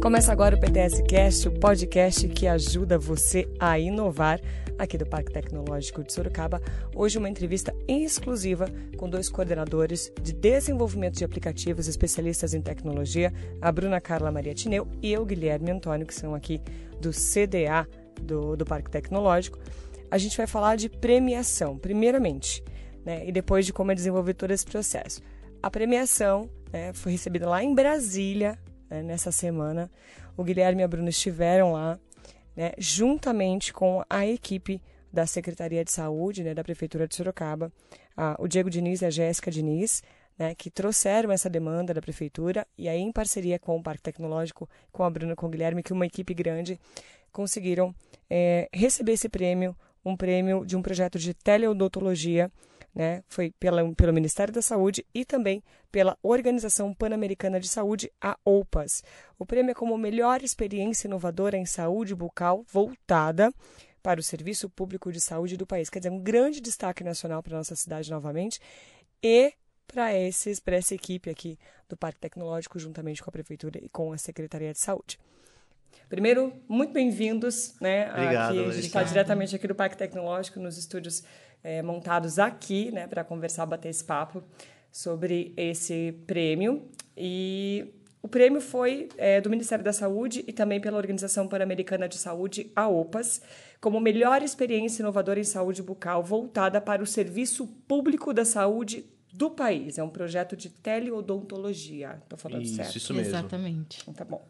Começa agora o PTS Cast, o podcast que ajuda você a inovar aqui do Parque Tecnológico de Sorocaba. Hoje uma entrevista exclusiva com dois coordenadores de desenvolvimento de aplicativos especialistas em tecnologia, a Bruna Carla Maria Tineu e eu, Guilherme Antônio, que são aqui do CDA do, do Parque Tecnológico. A gente vai falar de premiação, primeiramente, né, e depois de como é desenvolver todo esse processo. A premiação né, foi recebida lá em Brasília, né, nessa semana. O Guilherme e a Bruna estiveram lá, né, juntamente com a equipe da Secretaria de Saúde, né, da Prefeitura de Sorocaba, a, o Diego Diniz e a Jéssica Diniz, né, que trouxeram essa demanda da Prefeitura, e aí, em parceria com o Parque Tecnológico, com a Bruna, com o Guilherme, que uma equipe grande, conseguiram é, receber esse prêmio, um prêmio de um projeto de teleodontologia né? Foi pela, pelo Ministério da Saúde e também pela Organização Pan-Americana de Saúde, a OPAS. O prêmio é como melhor experiência inovadora em saúde bucal voltada para o serviço público de saúde do país. Quer dizer, um grande destaque nacional para a nossa cidade novamente e para esses para essa equipe aqui do Parque Tecnológico juntamente com a prefeitura e com a Secretaria de Saúde. Primeiro, muito bem-vindos, né? Obrigado, aqui, a gente está diretamente aqui do Parque Tecnológico, nos estúdios é, montados aqui, né, para conversar, bater esse papo sobre esse prêmio. E o prêmio foi é, do Ministério da Saúde e também pela Organização Pan-Americana de Saúde, a OPAS, como melhor experiência inovadora em saúde bucal voltada para o serviço público da saúde do país. É um projeto de teleodontologia. Estou falando isso, certo? Isso mesmo. Exatamente. Então, tá bom.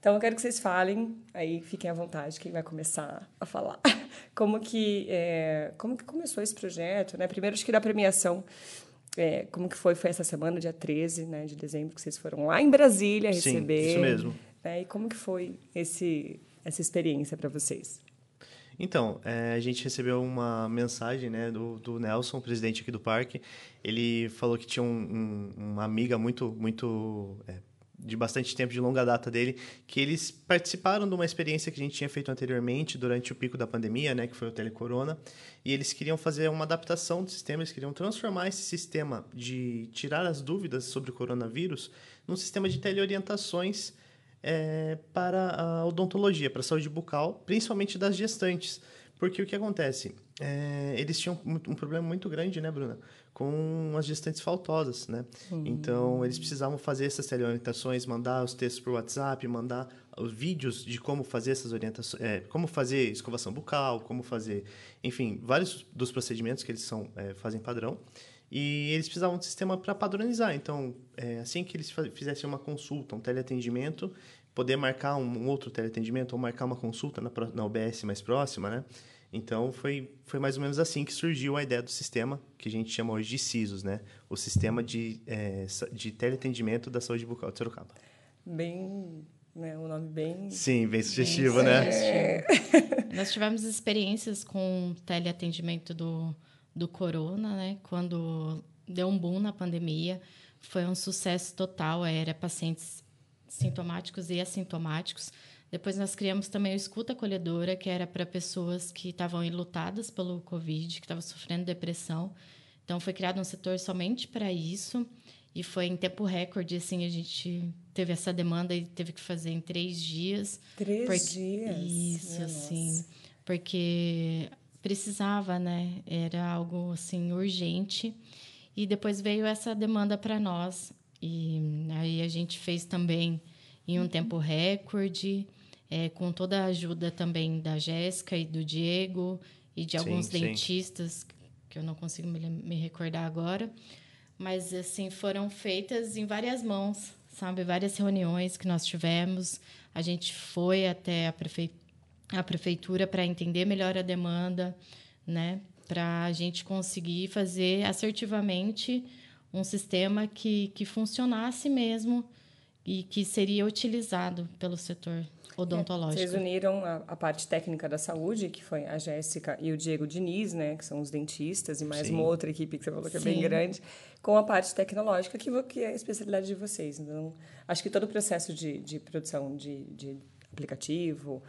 Então, eu quero que vocês falem, aí fiquem à vontade, quem vai começar a falar. Como que, é, como que começou esse projeto, né? Primeiro, acho que da premiação, é, como que foi? Foi essa semana, dia 13 né, de dezembro, que vocês foram lá em Brasília receber. Sim, isso mesmo. Né? E como que foi esse, essa experiência para vocês? Então, é, a gente recebeu uma mensagem né, do, do Nelson, presidente aqui do parque. Ele falou que tinha um, um, uma amiga muito, muito é, de bastante tempo, de longa data dele, que eles participaram de uma experiência que a gente tinha feito anteriormente, durante o pico da pandemia, né, que foi o Telecorona, e eles queriam fazer uma adaptação do sistema, eles queriam transformar esse sistema de tirar as dúvidas sobre o coronavírus num sistema de teleorientações é, para a odontologia, para a saúde bucal, principalmente das gestantes. Porque o que acontece? É, eles tinham um problema muito grande, né, Bruna? Com as gestantes faltosas, né? Uhum. Então, eles precisavam fazer essas teleorientações, mandar os textos por WhatsApp, mandar os vídeos de como fazer essas orientações, é, como fazer escovação bucal, como fazer, enfim, vários dos procedimentos que eles são, é, fazem padrão. E eles precisavam de um sistema para padronizar. Então, é, assim que eles fizessem uma consulta, um teleatendimento, poder marcar um, outro teleatendimento ou marcar uma consulta na, na UBS mais próxima, né? Então, foi, foi mais ou menos assim que surgiu a ideia do sistema, que a gente chama hoje de CISOS, né? O Sistema de, é, de Teleatendimento da Saúde Bucal de Sorocaba. Bem... Né, um nome bem... Sim, bem sugestivo, bem né? Sugestivo. Nós tivemos experiências com teleatendimento do, do Corona, né? Quando deu um boom na pandemia, foi um sucesso total. Era pacientes sintomáticos e assintomáticos. Depois nós criamos também o Escuta Acolhedora, que era para pessoas que estavam enlutadas pelo Covid, que estavam sofrendo depressão. Então foi criado um setor somente para isso e foi em tempo recorde, assim, a gente teve essa demanda e teve que fazer em três dias. Três porque, dias? Isso, Minha assim, nossa. porque precisava, né? Era algo, assim, urgente. E depois veio essa demanda para nós. E aí a gente fez também em um uhum. tempo recorde é, com toda a ajuda também da Jéssica e do Diego e de alguns sim, dentistas, sim. que eu não consigo me, me recordar agora. Mas, assim, foram feitas em várias mãos, sabe? Várias reuniões que nós tivemos. A gente foi até a, prefe... a prefeitura para entender melhor a demanda, né? Para a gente conseguir fazer assertivamente um sistema que, que funcionasse mesmo e que seria utilizado pelo setor odontológico. Vocês uniram a, a, parte técnica da saúde, que foi a Jéssica e o Diego Diniz, né, que são os dentistas, e mais Sim. uma outra equipe que você falou que é bem grande, com a parte tecnológica, que, que é a especialidade de vocês. Então, acho que todo o processo de, de produção de, de aplicativo,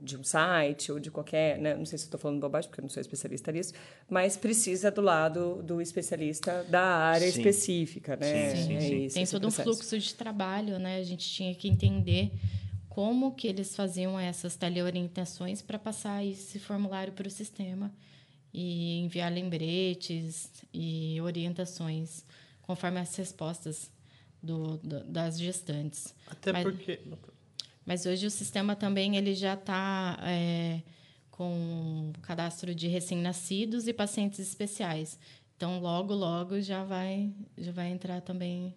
de um site, ou de qualquer. Né? Não sei se estou falando bobagem, porque eu não sou especialista nisso, mas precisa do lado do especialista da área sim. específica. Né? Sim, sim, é sim. Isso, Tem todo um fluxo de trabalho, né? A gente tinha que entender como que eles faziam essas teleorientações para passar esse formulário para o sistema e enviar lembretes e orientações conforme as respostas do, do das gestantes. Até mas, porque... Mas hoje o sistema também ele já está é, com cadastro de recém-nascidos e pacientes especiais. Então, logo, logo já vai, já vai entrar também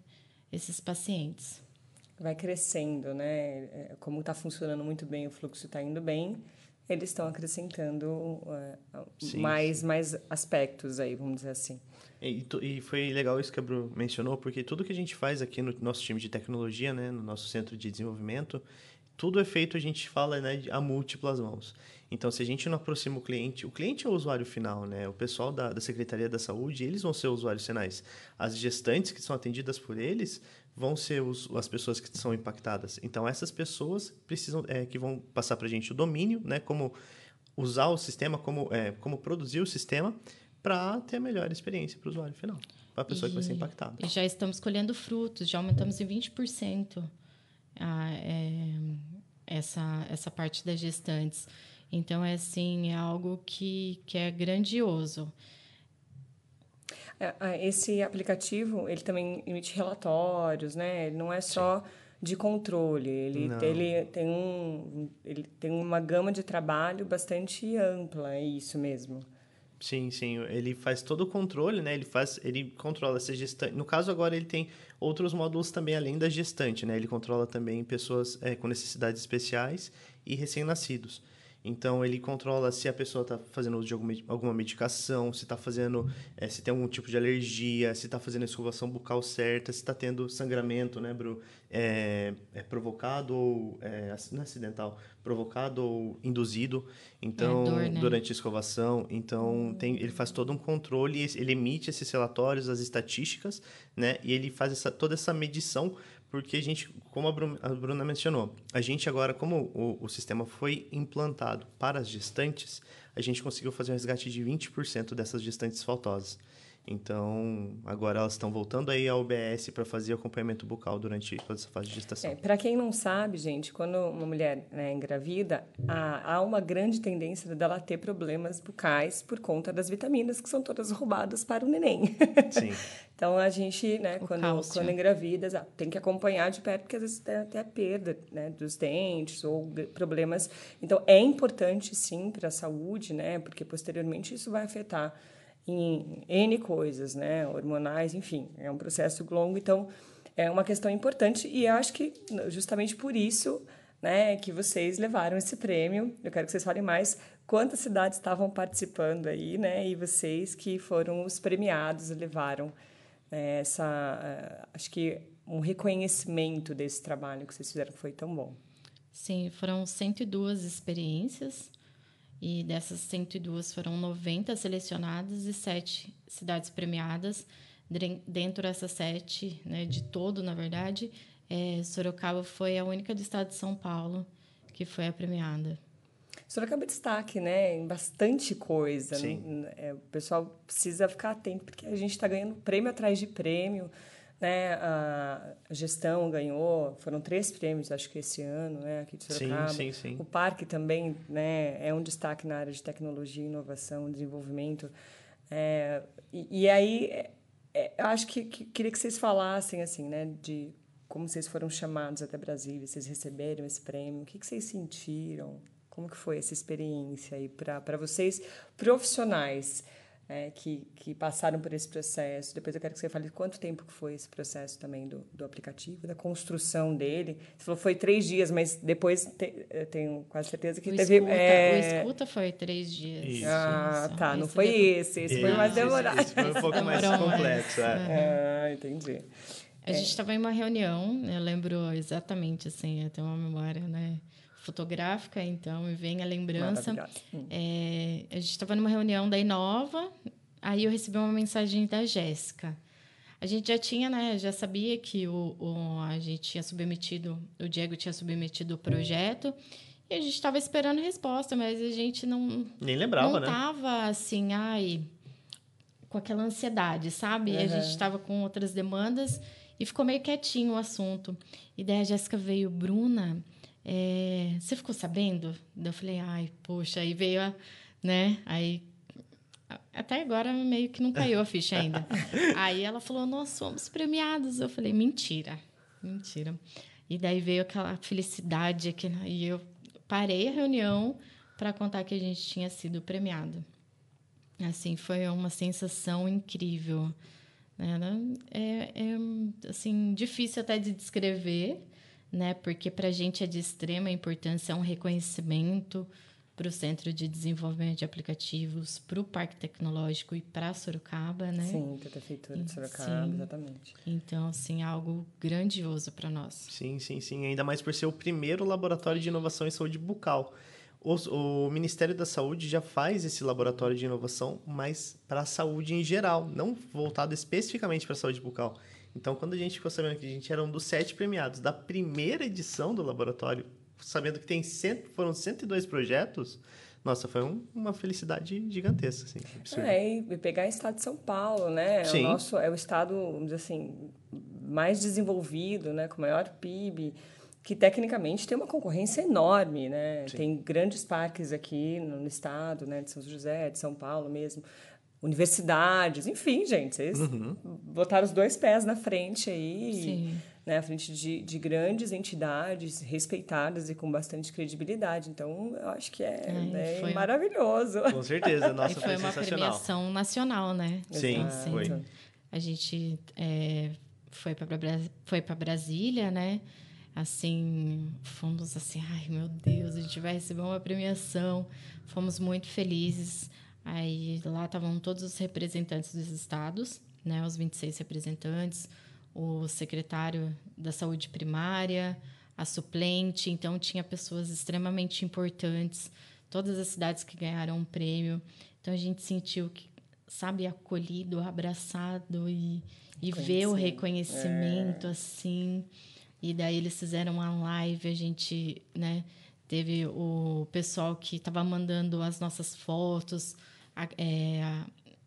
esses pacientes. Vai crescendo, né? É, como está funcionando muito bem, o fluxo está indo bem, eles estão acrescentando uh, sim, mais, sim. mais aspectos aí, vamos dizer assim. E, e, foi legal isso que a Bru mencionou, porque tudo que a gente faz aqui no nosso time de tecnologia, né, no nosso centro de desenvolvimento, tudo é feito, a gente fala, né, a múltiplas mãos. Então, se a gente não aproxima o cliente, o cliente é o usuário final, né? O pessoal da, da Secretaria da Saúde, eles vão ser usuários finais. As gestantes que são atendidas por eles vão ser os, as pessoas que são impactadas. Então, essas pessoas precisam, é, que vão passar para a gente o domínio, né? Como usar o sistema, como, é, como produzir o sistema para ter a melhor experiência para o usuário final, para a pessoa e, que vai ser impactada. E já estamos colhendo frutos, já aumentamos em 20% a, é, essa, essa parte das gestantes. Então, é assim, é algo que, que é grandioso. É, esse aplicativo, ele também emite relatórios, né? Ele não é só de controle, ele, ele, tem um, ele tem uma gama de trabalho bastante ampla, é isso mesmo. Sim, sim, ele faz todo o controle, né? Ele faz, ele controla essa gestante. No caso agora ele tem outros módulos também além da gestante, né? Ele controla também pessoas é, com necessidades especiais e recém-nascidos. Então ele controla se a pessoa está fazendo uso de alguma, alguma medicação, se está fazendo, é, se tem algum tipo de alergia, se está fazendo a escovação bucal certa, se está tendo sangramento, né, Bru? É, é provocado ou é, não é acidental, provocado ou induzido. Então dor, né? durante a escovação, então tem, ele faz todo um controle, ele emite esses relatórios, as estatísticas, né? E ele faz essa, toda essa medição porque a gente, como a Bruna, a Bruna mencionou, a gente agora, como o, o, sistema foi implantado para as gestantes, a gente conseguiu fazer um resgate de 20% dessas gestantes faltosas. Então, agora elas estão voltando aí ao UBS para fazer acompanhamento bucal durante toda essa fase de gestação. É, para quem não sabe, gente, quando uma mulher né, engravida, há, há, uma grande tendência dela ter problemas bucais por conta das vitaminas que são todas roubadas para o neném. Sim. então, a gente, né, quando, quando engravida, tem que acompanhar de perto, porque às vezes tem até perda né, dos dentes ou problemas. Então, é importante, sim, para a saúde, né, porque posteriormente isso vai afetar em N coisas, né? Hormonais, enfim, é um processo longo, então é uma questão importante e acho que justamente por isso, né, que vocês levaram esse prêmio. Eu quero que vocês falem mais quantas cidades estavam participando aí, né? E vocês que foram os premiados levaram né, essa, eh, acho que um reconhecimento desse trabalho que vocês fizeram foi tão bom. Sim, foram 102 experiências e dessas 102 foram 90 selecionadas e 7 cidades premiadas. Dentro dessas sete, né, de todo, na verdade, é, Sorocaba foi a única do estado de São Paulo que foi a premiada. Sorocaba é destaque, né? Em bastante coisa. Sim. É, o pessoal precisa ficar atento, porque a gente está ganhando prêmio atrás de prêmio né, a gestão ganhou, foram três prêmios, acho que esse ano, né, aqui de Sorocaba. Sim, sim, sim. O parque também, né, é um destaque na área de tecnologia, inovação, desenvolvimento. É, e, e, aí, é, é, eu acho que, que, queria que vocês falassem, assim, né, de como vocês foram chamados até Brasília, vocês receberam esse prêmio, o que, que vocês sentiram? Como que foi essa experiência aí para vocês profissionais? é, que, que passaram por esse processo. Depois eu quero que você fale quanto tempo que foi esse processo também do, do aplicativo, da construção dele. Você falou que foi três dias, mas depois te, eu tenho quase certeza que o teve... Escuta, é... O escuta foi três dias. Isso. Ah, Isso. tá. Não esse foi esse. Esse foi mais demorado. Esse, esse foi um pouco mais complexo. É. Ah, entendi. A gente estava em uma reunião, eu lembro exatamente, assim, eu tenho uma memória, né? Fotográfica, então me vem a lembrança. Hum. É, a gente estava numa reunião da Inova, aí eu recebi uma mensagem da Jéssica. A gente já tinha, né, já sabia que o, o, a gente tinha submetido, o Diego tinha submetido o projeto, e a gente estava esperando resposta, mas a gente não. Nem lembrava, não né? Não estava assim, ai, com aquela ansiedade, sabe? Uhum. A gente estava com outras demandas e ficou meio quietinho o assunto. E daí a Jéssica veio, Bruna é, você ficou sabendo? Eu falei, ai, poxa, aí veio a, né? Aí até agora meio que não caiu a ficha ainda. aí ela falou, nós somos premiados. Eu falei, mentira, mentira. E daí veio aquela felicidade aqui, né? e eu parei a reunião para contar que a gente tinha sido premiado. Assim, foi uma sensação incrível. Né? É, é assim difícil até de descrever, né? Porque para a gente é de extrema importância, é um reconhecimento para o Centro de Desenvolvimento de Aplicativos, para o Parque Tecnológico e para Sorocaba, né? Sim, para a Prefeitura de Sorocaba, sim. exatamente. Então, assim, algo grandioso para nós. Sim, sim, sim. Ainda mais por ser o primeiro laboratório de inovação em saúde bucal. O, o, Ministério da Saúde já faz esse laboratório de inovação, mas para a saúde em geral, não voltado especificamente para a saúde bucal. Então, quando a gente ficou sabendo que a gente era um dos sete premiados da primeira edição do laboratório, sabendo que tem cento, foram 102 projetos, nossa, foi um, uma felicidade gigantesca, assim. É, e pegar o estado de São Paulo, né? Sim. O nosso é o estado, assim, mais desenvolvido, né? Com maior PIB, que tecnicamente tem uma concorrência enorme, né? Sim. Tem grandes parques aqui no, no estado, né? De São José, de São Paulo mesmo universidades, enfim, gente, vocês uhum. botaram os dois pés na frente aí. Sim né, à frente de, de grandes entidades respeitadas e com bastante credibilidade. Então, eu acho que é, é foi... maravilhoso. Com certeza, nossa, e foi, foi uma premiação nacional, né? Sim, assim, foi. A gente é, foi para foi para Brasília, né? Assim, fomos assim, ai meu Deus, a gente vai receber uma premiação. Fomos muito felizes. Aí lá estavam todos os representantes dos estados, né? Os 26 representantes, o secretário da saúde primária, a suplente, então tinha pessoas extremamente importantes, todas as cidades que ganharam um prêmio. Então a gente sentiu que, sabe, acolhido, abraçado e, e ver o reconhecimento é. assim. E daí eles fizeram uma live, a gente, né, teve o pessoal que estava mandando as nossas fotos, é,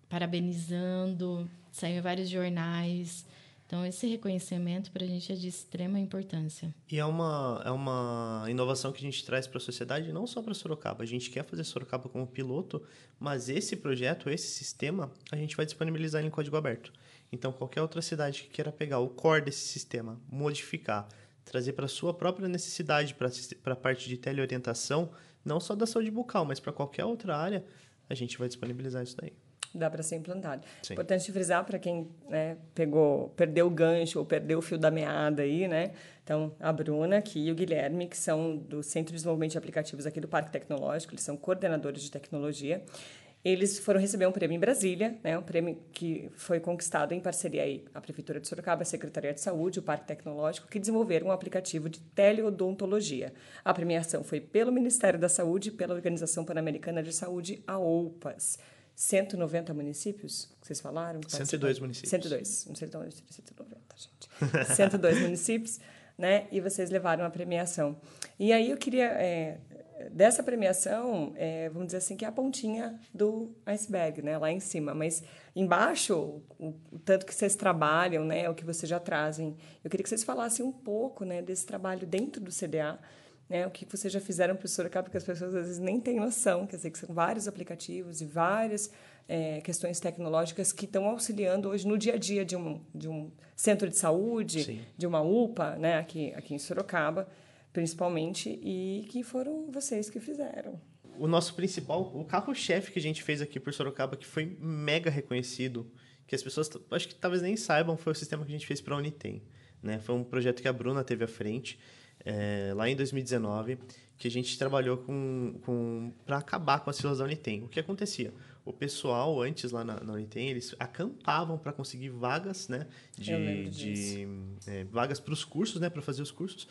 parabenizando, saiu em vários jornais. Então, esse reconhecimento para a gente é de extrema importância. E é uma, é uma inovação que a gente traz para a sociedade, não só para Sorocaba. A gente quer fazer Sorocaba como piloto, mas esse projeto, esse sistema, a gente vai disponibilizar em código aberto. Então, qualquer outra cidade que queira pegar o core desse sistema, modificar, trazer para a sua própria necessidade, para a parte de teleorientação, não só da saúde bucal, mas para qualquer outra área, a gente vai disponibilizar isso daí dá para ser implantado. Sim. Importante frisar para quem né, pegou, perdeu o gancho ou perdeu o fio da meada aí, né? Então, a Bruna aqui e o Guilherme, que são do Centro de Desenvolvimento de Aplicativos aqui do Parque Tecnológico, eles são coordenadores de tecnologia. Eles foram receber um prêmio em Brasília, né, um prêmio que foi conquistado em parceria aí, a Prefeitura de Sorocaba, a Secretaria de Saúde, o Parque Tecnológico, que desenvolveram um aplicativo de teleodontologia. A premiação foi pelo Ministério da Saúde e pela Organização Pan-Americana de Saúde, a OPAS. 190 municípios, que vocês falaram? 102 municípios. 102, não sei tão 190, gente. 102 municípios, né? E vocês levaram a premiação. E aí eu queria, é, dessa premiação, é, vamos dizer assim, que é a pontinha do iceberg, né? Lá em cima, mas embaixo, o, o, tanto que vocês trabalham, né? O que vocês já trazem. Eu queria que vocês falassem um pouco, né? Desse trabalho dentro do CDA, né, o que vocês já fizeram para o Sorocaba, porque as pessoas às vezes nem têm noção, quer dizer, que são vários aplicativos e várias é, questões tecnológicas que estão auxiliando hoje no dia a dia de um, de um centro de saúde, Sim. de uma UPA, né, aqui, aqui em Sorocaba, principalmente, e que foram vocês que fizeram. O nosso principal, o carro-chefe que a gente fez aqui por Sorocaba, que foi mega reconhecido, que as pessoas acho que talvez nem saibam, foi o sistema que a gente fez para a Unitem. Né? Foi um projeto que a Bruna teve à frente é, lá em 2019, que a gente trabalhou com, com para acabar com as filas da Unitem. O que acontecia? O pessoal, antes lá na, na Unitem, eles acampavam para conseguir vagas, né? De, de é, vagas para os cursos, né? Para fazer os cursos.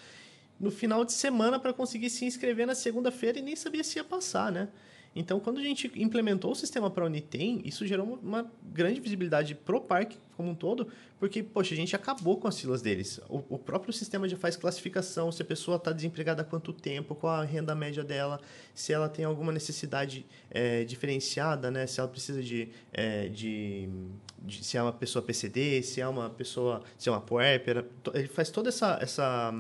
No final de semana para conseguir se inscrever na segunda-feira e nem sabia se ia passar, né? Então, quando a gente implementou o sistema para a Unitem, isso gerou uma grande visibilidade para o parque como um todo, porque, poxa, a gente acabou com as filas deles. O, o próprio sistema já faz classificação, se a pessoa está desempregada há quanto tempo, qual a renda média dela, se ela tem alguma necessidade é, diferenciada, né? se ela precisa de, é, de, de, se é uma pessoa PCD, se é uma pessoa, se é uma puérpera. Ele faz toda essa... essa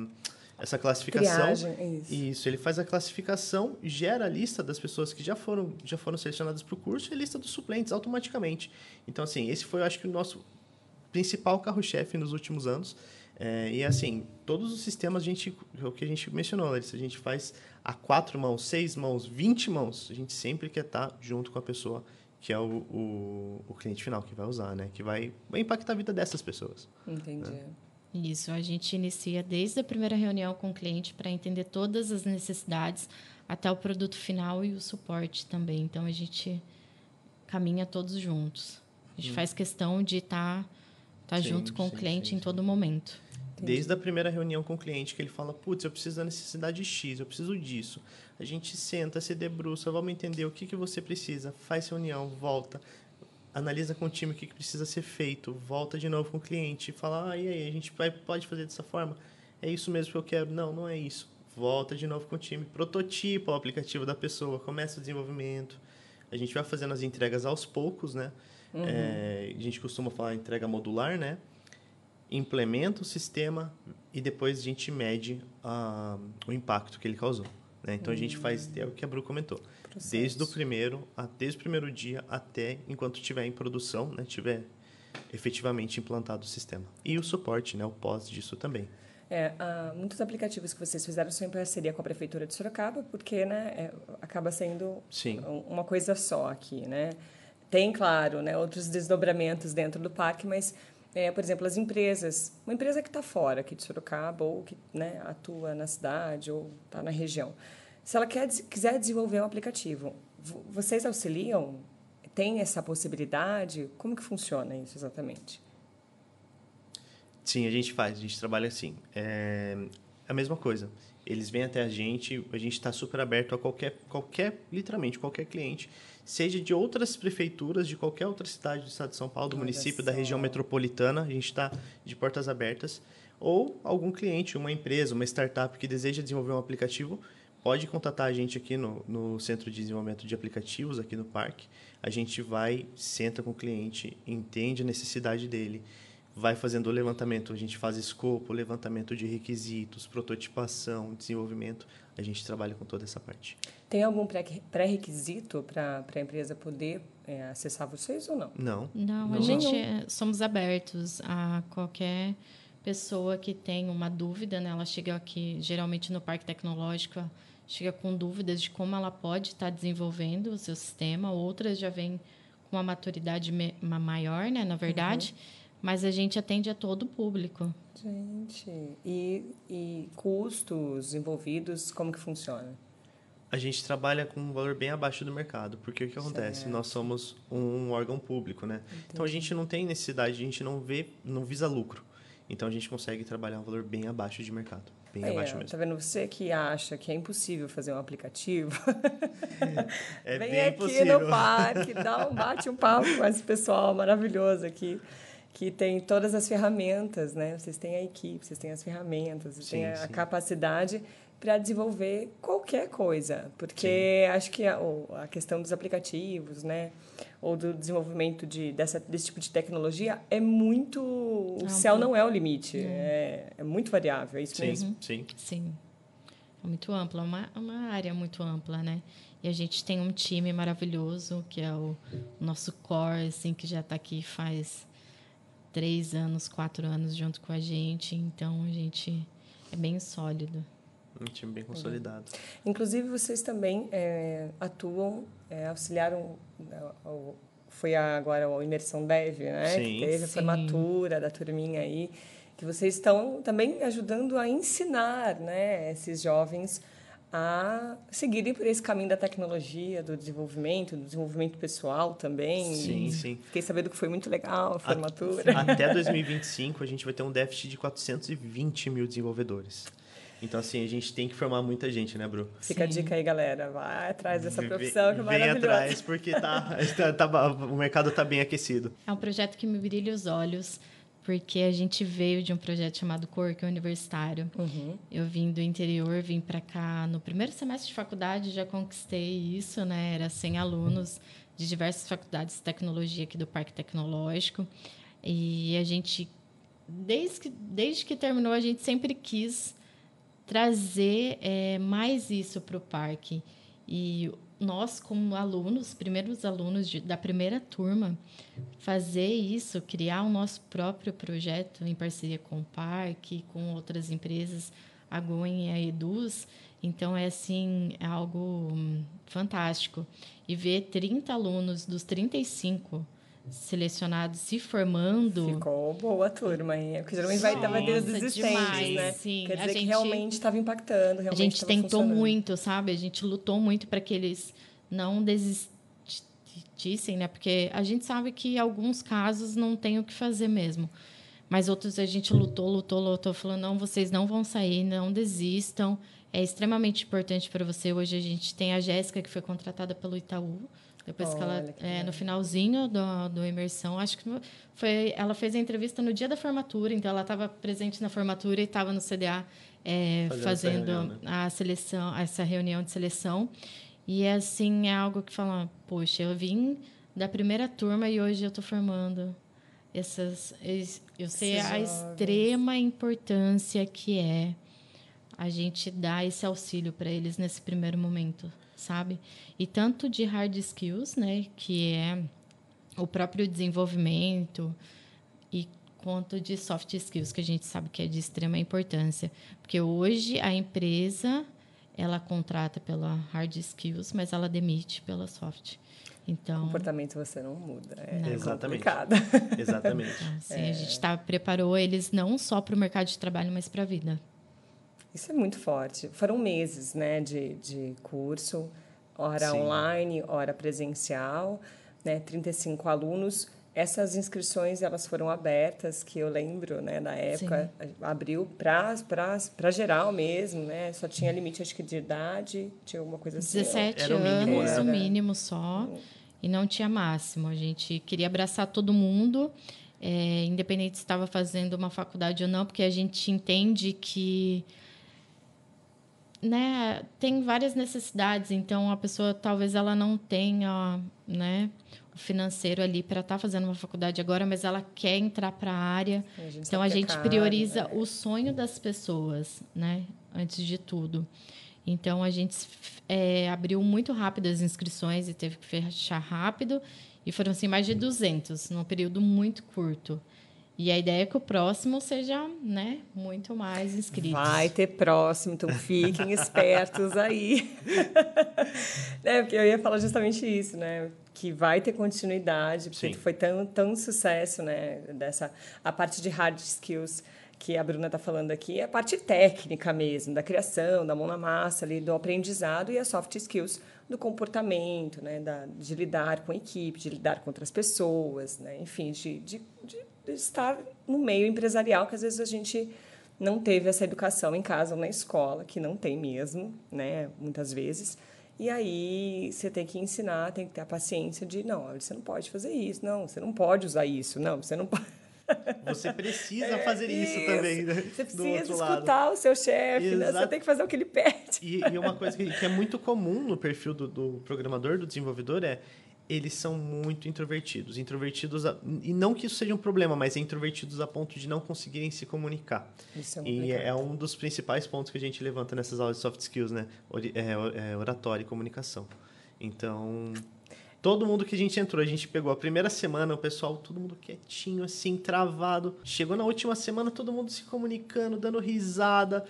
essa classificação. Triagem, isso. isso. ele faz a classificação, gera a lista das pessoas que já foram, já foram selecionadas para o curso e a lista dos suplentes automaticamente. Então, assim, esse foi, eu acho que, o nosso principal carro-chefe nos últimos anos. É, e assim, todos os sistemas, a gente, é o que a gente mencionou, Larissa, a gente faz a quatro mãos, seis mãos, vinte mãos. A gente sempre quer estar junto com a pessoa que é o, o, o cliente final que vai usar, né? Que vai, vai impactar a vida dessas pessoas. Entendi. Né? Isso, a gente inicia desde a primeira reunião com o cliente para entender todas as necessidades até o produto final e o suporte também. Então a gente caminha todos juntos. A gente hum. faz questão de estar tá, tá junto com sim, o cliente sim, em todo momento. Desde a primeira reunião com o cliente, que ele fala, putz, eu preciso da necessidade X, eu preciso disso. A gente senta, se debruça, vamos entender o que, que você precisa, faz reunião, volta, analisa com o time o que, precisa ser feito, volta de novo com o cliente, fala, ah, e aí, a gente vai, pode fazer dessa forma? É isso mesmo que eu quero? Não, não é isso. Volta de novo com o time, prototipa o aplicativo da pessoa, começa o desenvolvimento. A gente vai fazendo as entregas aos poucos, né? Uhum. É, a gente costuma falar entrega modular, né? implementa o sistema e depois a gente mede uh, o impacto que ele causou. Né? Então, a gente faz, é o que a Bru comentou, Processo. desde o primeiro, desde o primeiro dia até enquanto estiver em produção, né? tiver efetivamente implantado o sistema. E o suporte, né? o pós disso também. É, uh, muitos aplicativos que vocês fizeram são em parceria com a Prefeitura de Sorocaba, porque né, é, acaba sendo Sim. uma coisa só aqui. Né? Tem, claro, né, outros desdobramentos dentro do parque, mas é, por exemplo, as empresas, uma empresa que está fora aqui de Sorocaba ou que né, atua na cidade ou está na região, se ela quer, quiser desenvolver um aplicativo, vocês auxiliam? Tem essa possibilidade? Como que funciona isso exatamente? Sim, a gente faz, a gente trabalha assim. É a mesma coisa. Eles vêm até a gente, a gente está super aberto a qualquer, qualquer, literalmente, qualquer cliente seja de outras prefeituras, de qualquer outra cidade do estado de São Paulo, do Olha município, só. da região metropolitana, a gente está de portas abertas, ou algum cliente, uma empresa, uma startup que deseja desenvolver um aplicativo, pode contatar a gente aqui no, no Centro de Desenvolvimento de Aplicativos, aqui no parque. A gente vai, senta com o cliente, entende a necessidade dele, vai fazendo o levantamento. A gente faz escopo, levantamento de requisitos, prototipação, desenvolvimento. A gente trabalha com toda essa parte. Tem algum pré-requisito para a empresa poder é, acessar vocês ou não? Não. Não, não a gente é, somos abertos a qualquer pessoa que tem uma dúvida, né? Ela chega aqui, geralmente no Parque Tecnológico, chega com dúvidas de como ela pode estar desenvolvendo o seu sistema. Outras já vêm com uma maturidade maior, né? Na verdade. Uhum. Mas a gente atende a todo o público. Gente, e, e custos envolvidos, como que funciona? a gente trabalha com um valor bem abaixo do mercado, porque o que acontece? Certo. Nós somos um órgão público, né? Entendi. Então a gente não tem necessidade, a gente não vê, não visa lucro. Então a gente consegue trabalhar um valor bem abaixo de mercado, bem é, abaixo mesmo. Tá vendo você que acha que é impossível fazer um aplicativo? é Vem bem aqui possível. no parque, dá um bate um papo com esse pessoal maravilhoso aqui que tem todas as ferramentas, né? Vocês têm a equipe, vocês têm as ferramentas, vocês sim, têm a sim. capacidade para desenvolver qualquer coisa, porque Sim. acho que a, a, questão dos aplicativos, né, ou do desenvolvimento de, dessa, desse tipo de tecnologia é muito. O céu não é o limite, é, é muito variável, é isso sim, mesmo? Sim. Sim. É muito ampla, uma, uma área muito ampla, né? E a gente tem um time maravilhoso, que é o, o nosso core, assim, que já está aqui faz três anos, quatro anos junto com a gente, então a gente é bem sólido. Um time bem consolidado. Inclusive, vocês também é, atuam, é, auxiliaram. Foi agora a Imersão Dev, né? Sim, que teve sim. a formatura da turminha aí. Que vocês estão também ajudando a ensinar né, esses jovens a seguirem por esse caminho da tecnologia, do desenvolvimento, do desenvolvimento pessoal também. Sim, sim. Fiquei sabendo que foi muito legal a formatura. Até 2025, a gente vai ter um déficit de 420 mil desenvolvedores. Então, assim, a gente tem que formar muita gente, né, Bru? Fica Sim. a dica aí, galera. Vai atrás dessa profissão que é maravilhosa. Vem atrás, porque tá, tá, tá, o mercado está bem aquecido. É um projeto que me brilha os olhos, porque a gente veio de um projeto chamado Cork Universitário. Uhum. Eu vim do interior, vim para cá no primeiro semestre de faculdade, já conquistei isso, né? Era 100 alunos de diversas faculdades de tecnologia aqui do Parque Tecnológico. E a gente, desde que, desde que terminou, a gente sempre quis trazer é, mais isso para o parque. E nós, como alunos, primeiros alunos de, da primeira turma, fazer isso, criar o nosso próprio projeto em parceria com o parque, com outras empresas, a Goen e a Eduz. Então, é assim, é algo hum, fantástico. E ver 30 alunos dos 35 selecionados se formando. Ficou boa a turma, hein? Porque geralmente vai estar desde desistentes, né? Sim. Quer dizer a gente, que realmente estava impactando, realmente A gente tentou muito, sabe? A gente lutou muito para que eles não desistissem, né? Porque a gente sabe que em alguns casos não tem o que fazer mesmo. Mas outros a gente lutou, lutou, lutou, falou: não, vocês não vão sair, não desistam. É extremamente importante para você. Hoje a gente tem a Jéssica, que foi contratada pelo Itaú depois Olha, que ela, que é, no finalzinho do, do imersão, acho que foi, ela fez a entrevista no dia da formatura, então ela estava presente na formatura e estava no CDA é, fazendo, fazendo reunião, né? a seleção, essa reunião de seleção. E assim é algo que fala, poxa, eu vim da primeira turma e hoje eu estou formando essas, eu sei Esses a jovens. extrema importância que é a gente dar esse auxílio para eles nesse primeiro momento sabe? E tanto de hard skills, né, que é o próprio desenvolvimento e quanto de soft skills, que a gente sabe que é de extrema importância, porque hoje a empresa ela contrata pela hard skills, mas ela demite pela soft. Então, o comportamento você não muda, é não. Exatamente. complicado. Exatamente. Então, assim, é. a gente tá, preparou eles não só para o mercado de trabalho, mas para a vida. Isso é muito forte. Foram meses né, de, de curso, hora Sim. online, hora presencial, né, 35 alunos. Essas inscrições elas foram abertas, que eu lembro, né, na época, Sim. abriu para geral mesmo, né? Só tinha limite acho que de idade, tinha alguma coisa assim. 17 Era anos, o mínimo, né? o mínimo só, e não tinha máximo. A gente queria abraçar todo mundo, é, independente se estava fazendo uma faculdade ou não, porque a gente entende que né, tem várias necessidades, então a pessoa talvez ela não tenha, né, o financeiro ali para estar tá fazendo uma faculdade agora, mas ela quer entrar para a área. A então a gente caro, prioriza né? o sonho das pessoas, né, antes de tudo. Então a gente é, abriu muito rápido as inscrições e teve que fechar rápido e foram assim mais de 200 num período muito curto. E a ideia é que o próximo seja, né, muito mais inscritos. Vai ter próximo, então fiquem espertos aí. né, porque eu ia falar justamente isso, né? Que vai ter continuidade, porque Sim. foi tão, tão sucesso, né? Dessa, a parte de hard skills que a Bruna está falando aqui é a parte técnica mesmo, da criação, da mão na massa, ali, do aprendizado e as soft skills do comportamento, né, da, de lidar com a equipe, de lidar com outras pessoas, né, enfim, de, de, de estar no meio empresarial, que às vezes a gente não teve essa educação em casa ou na escola, que não tem mesmo, né, muitas vezes. E aí você tem que ensinar, tem que ter a paciência de, não, você não pode fazer isso, não, você não pode usar isso, não, você não pode. Você precisa é, fazer isso, isso, também. Né? Você precisa escutar lado. o seu chefe, né? você tem que fazer o que ele pede. E, e uma coisa que, que, é muito comum no perfil do, do programador, do desenvolvedor, é eles são muito introvertidos. Introvertidos, a, e não que isso seja um problema, mas é introvertidos a ponto de não conseguirem se comunicar. Isso é e é um dos principais pontos que a gente levanta nessas aulas de soft skills, né? É, é oratória e comunicação. Então, todo mundo que a gente entrou, a gente pegou a primeira semana, o pessoal, todo mundo quietinho, assim, travado. Chegou na última semana, todo mundo se comunicando, dando risada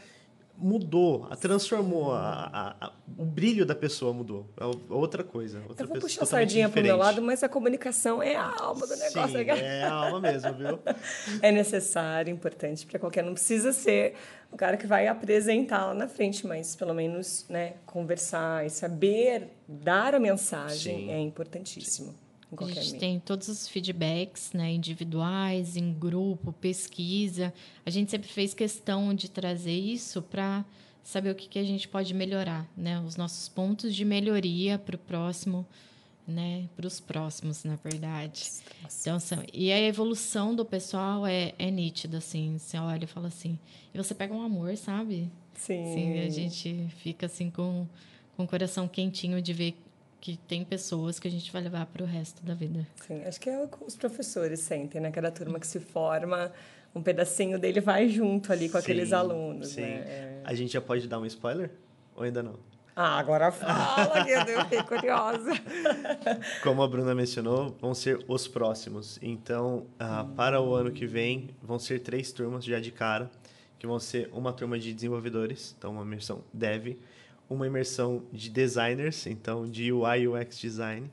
mudou, a transformou, a, a, o brilho da pessoa mudou. É outra coisa. Outra eu vou puxar a sardinha para o meu lado, mas a comunicação é a alma do negócio. Sim, é a alma mesmo, viu? é necessário, importante para qualquer. Não precisa ser o cara que vai apresentar lá na frente, mas pelo menos né, conversar e saber dar a mensagem Sim. é importantíssimo. Sim a gente meio. tem todos os feedbacks né, individuais, em grupo, pesquisa. A gente sempre fez questão de trazer isso para saber o que, que a gente pode melhorar, né? Os nossos pontos de melhoria para o próximo, né? Para os próximos, na verdade. Então, são, e a evolução do pessoal é, é nítida, assim. Você olha e fala assim... E você pega um amor, sabe? Sim. Sim a gente fica, assim, com, com o coração quentinho de ver que tem pessoas que a gente vai levar para o resto da vida. Sim, acho que é o que os professores sentem, né? Cada turma que se forma, um pedacinho dele vai junto ali com sim, aqueles alunos. Sim. Né? É... A gente já pode dar um spoiler? Ou ainda não? Ah, agora fala, que eu fiquei curiosa. Como a Bruna mencionou, vão ser os próximos. Então, uh, para o ano que vem, vão ser três turmas já de cara, que vão ser uma turma de desenvolvedores, então uma imersão dev, uma imersão de designers, então de UI UX design,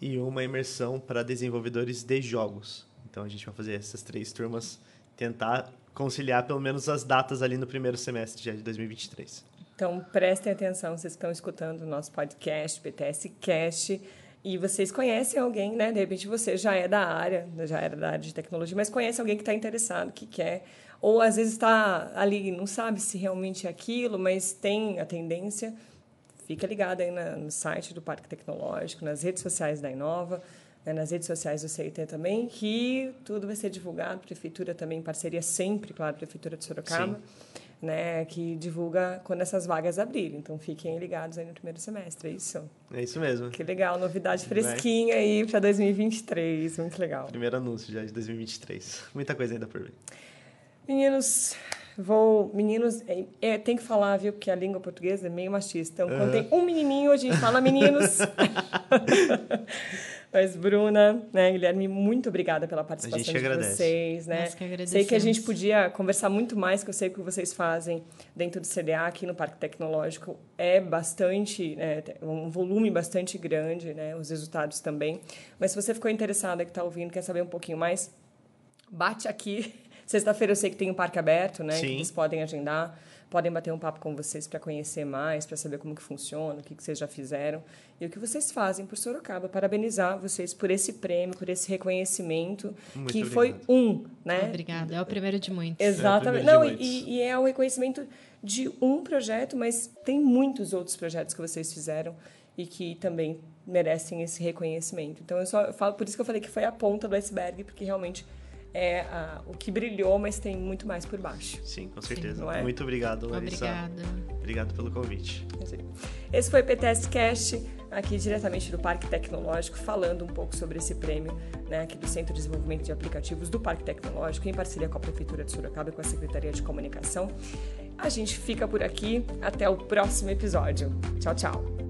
e uma imersão para desenvolvedores de jogos. Então a gente vai fazer essas três turmas, tentar conciliar pelo menos as datas ali no primeiro semestre já de 2023. Então, prestem atenção, vocês estão escutando o nosso podcast, BTS Cast, e vocês conhecem alguém, né? De repente você já é da área, já era da área de tecnologia, mas conhece alguém que está interessado, que quer, ou às vezes está ali, não sabe se realmente é aquilo, mas tem a tendência. Fica ligado aí na, no site do Parque Tecnológico, nas redes sociais da Inova, né, nas redes sociais do CIT também, que tudo vai ser divulgado. Prefeitura também, parceria sempre, claro, Prefeitura de Sorocaba. Sim né, que divulga quando essas vagas abrirem. Então fiquem ligados aí no primeiro semestre, é isso? É isso mesmo. Que legal, novidade fresquinha aí para 2023, muito legal. Primeiro anúncio já de 2023. Muita coisa ainda por vir. Meninos, vou. Meninos, é, é, tem que falar, viu? Porque a língua portuguesa é meio machista. Então, uhum. quando tem um menininho, a gente fala meninos. Mas, Bruna, né, Guilherme, muito obrigada pela participação de agradece. vocês. Né? que sei que a gente podia conversar muito mais, que eu sei que o que vocês fazem dentro do CDA aqui no Parque Tecnológico é bastante, né, um volume bastante grande, né, os resultados também. Mas se você ficou interessada, que está ouvindo, quer saber um pouquinho mais, bate aqui. Sexta-feira eu sei que tem um parque aberto, né? Sim. Que vocês podem agendar podem bater um papo com vocês para conhecer mais, para saber como que funciona, o que, que vocês já fizeram e o que vocês fazem por Sorocaba. Parabenizar vocês por esse prêmio, por esse reconhecimento, Muito que obrigado. foi um, né? Obrigada, é o primeiro de muitos. Exatamente. É Não, e, e é o reconhecimento de um projeto, mas tem muitos outros projetos que vocês fizeram e que também merecem esse reconhecimento. Então eu só eu falo por isso que eu falei que foi a ponta do iceberg, porque realmente é a, o que brilhou, mas tem muito mais por baixo. Sim, com certeza. Sim, é? Muito obrigado, Larissa. Obrigada. Obrigado pelo convite. Esse foi o PTS Cast, aqui diretamente do Parque Tecnológico, falando um pouco sobre esse prêmio né, aqui do Centro de Desenvolvimento de Aplicativos do Parque Tecnológico, em parceria com a Prefeitura de Sorocaba e com a Secretaria de Comunicação. A gente fica por aqui. Até o próximo episódio. Tchau, tchau.